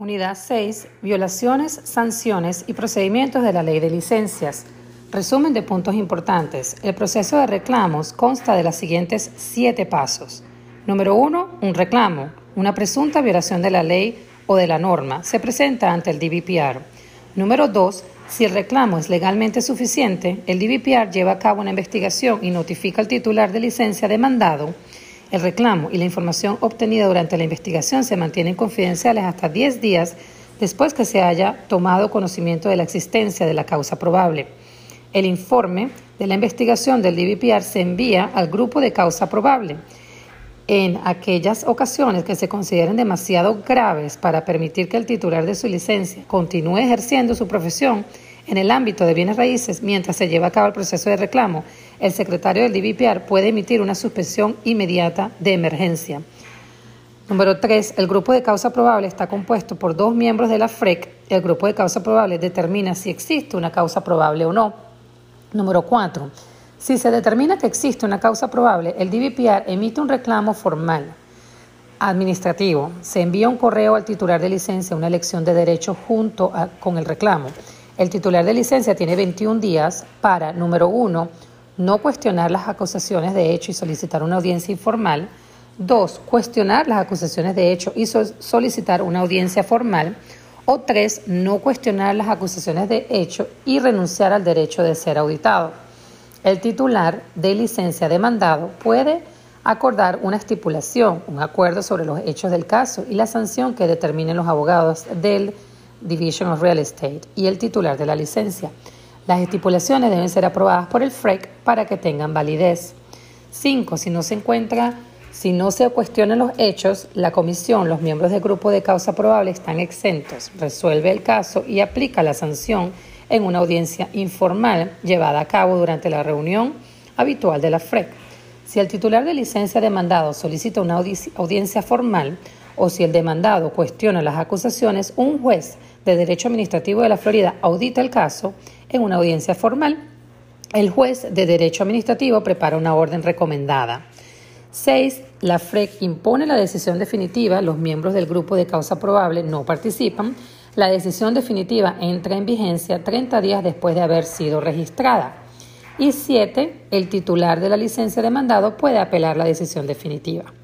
Unidad 6. Violaciones, sanciones y procedimientos de la ley de licencias. Resumen de puntos importantes. El proceso de reclamos consta de los siguientes siete pasos. Número 1. Un reclamo. Una presunta violación de la ley o de la norma se presenta ante el DBPR. Número 2. Si el reclamo es legalmente suficiente, el DBPR lleva a cabo una investigación y notifica al titular de licencia demandado el reclamo y la información obtenida durante la investigación se mantienen confidenciales hasta 10 días después que se haya tomado conocimiento de la existencia de la causa probable. El informe de la investigación del DBPR se envía al grupo de causa probable. En aquellas ocasiones que se consideren demasiado graves para permitir que el titular de su licencia continúe ejerciendo su profesión, en el ámbito de bienes raíces, mientras se lleva a cabo el proceso de reclamo, el secretario del DBPR puede emitir una suspensión inmediata de emergencia. Número 3. El grupo de causa probable está compuesto por dos miembros de la FREC. El grupo de causa probable determina si existe una causa probable o no. Número 4. Si se determina que existe una causa probable, el DBPR emite un reclamo formal administrativo. Se envía un correo al titular de licencia, una elección de derecho junto con el reclamo. El titular de licencia tiene 21 días para, número uno, no cuestionar las acusaciones de hecho y solicitar una audiencia informal. Dos, cuestionar las acusaciones de hecho y solicitar una audiencia formal. O tres, no cuestionar las acusaciones de hecho y renunciar al derecho de ser auditado. El titular de licencia demandado puede acordar una estipulación, un acuerdo sobre los hechos del caso y la sanción que determinen los abogados del Division of Real Estate y el titular de la licencia. Las estipulaciones deben ser aprobadas por el FREC para que tengan validez. 5. Si no se encuentra, si no se cuestionan los hechos, la comisión, los miembros del grupo de causa probable están exentos. Resuelve el caso y aplica la sanción en una audiencia informal llevada a cabo durante la reunión habitual de la FREC. Si el titular de licencia demandado solicita una audiencia formal o si el demandado cuestiona las acusaciones, un juez de Derecho Administrativo de la Florida audita el caso en una audiencia formal. El juez de Derecho Administrativo prepara una orden recomendada. 6. La FREC impone la decisión definitiva. Los miembros del grupo de causa probable no participan. La decisión definitiva entra en vigencia 30 días después de haber sido registrada. Y 7. El titular de la licencia demandado puede apelar la decisión definitiva.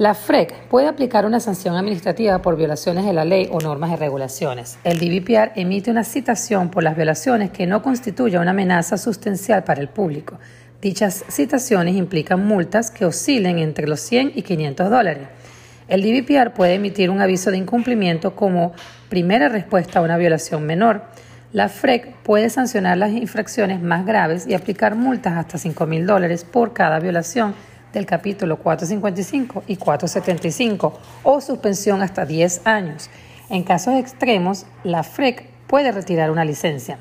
La FREC puede aplicar una sanción administrativa por violaciones de la ley o normas y regulaciones. El DBPR emite una citación por las violaciones que no constituya una amenaza sustancial para el público. Dichas citaciones implican multas que oscilen entre los 100 y 500 dólares. El DBPR puede emitir un aviso de incumplimiento como primera respuesta a una violación menor. La FREC puede sancionar las infracciones más graves y aplicar multas hasta 5 mil dólares por cada violación del capítulo 455 y 475 o suspensión hasta 10 años. En casos extremos, la FREC puede retirar una licencia.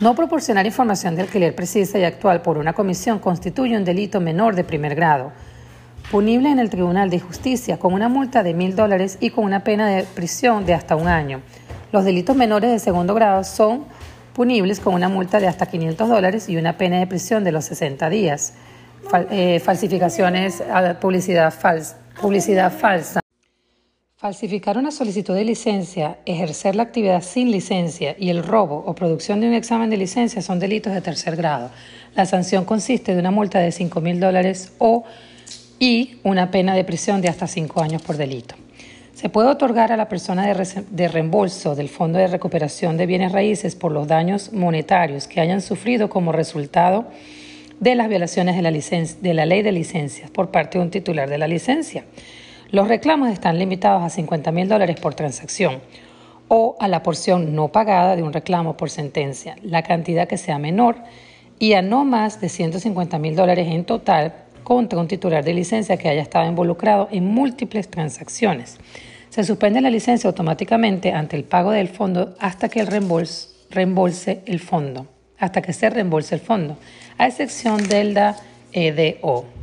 No proporcionar información de alquiler precisa y actual por una comisión constituye un delito menor de primer grado, punible en el Tribunal de Justicia con una multa de mil dólares y con una pena de prisión de hasta un año. Los delitos menores de segundo grado son punibles con una multa de hasta 500 dólares y una pena de prisión de los 60 días. Eh, falsificaciones, publicidad falsa, publicidad falsa. Falsificar una solicitud de licencia, ejercer la actividad sin licencia y el robo o producción de un examen de licencia son delitos de tercer grado. La sanción consiste de una multa de 5 mil dólares o y una pena de prisión de hasta 5 años por delito. Se puede otorgar a la persona de, de, reembolso del Fondo de Recuperación de Bienes Raíces por los daños monetarios que hayan sufrido como resultado de las violaciones de la, ley de licencias por parte de un titular de la licencia. Los reclamos están limitados a 50 mil dólares por transacción o a la porción no pagada de un reclamo por sentencia, la cantidad que sea menor y a no más de 150 mil dólares en total contra un titular de licencia que haya estado involucrado en múltiples transacciones. Se suspende la licencia automáticamente ante el pago del fondo hasta que el reembolse el fondo hasta que se reembolse el fondo, a excepción del DA EDO.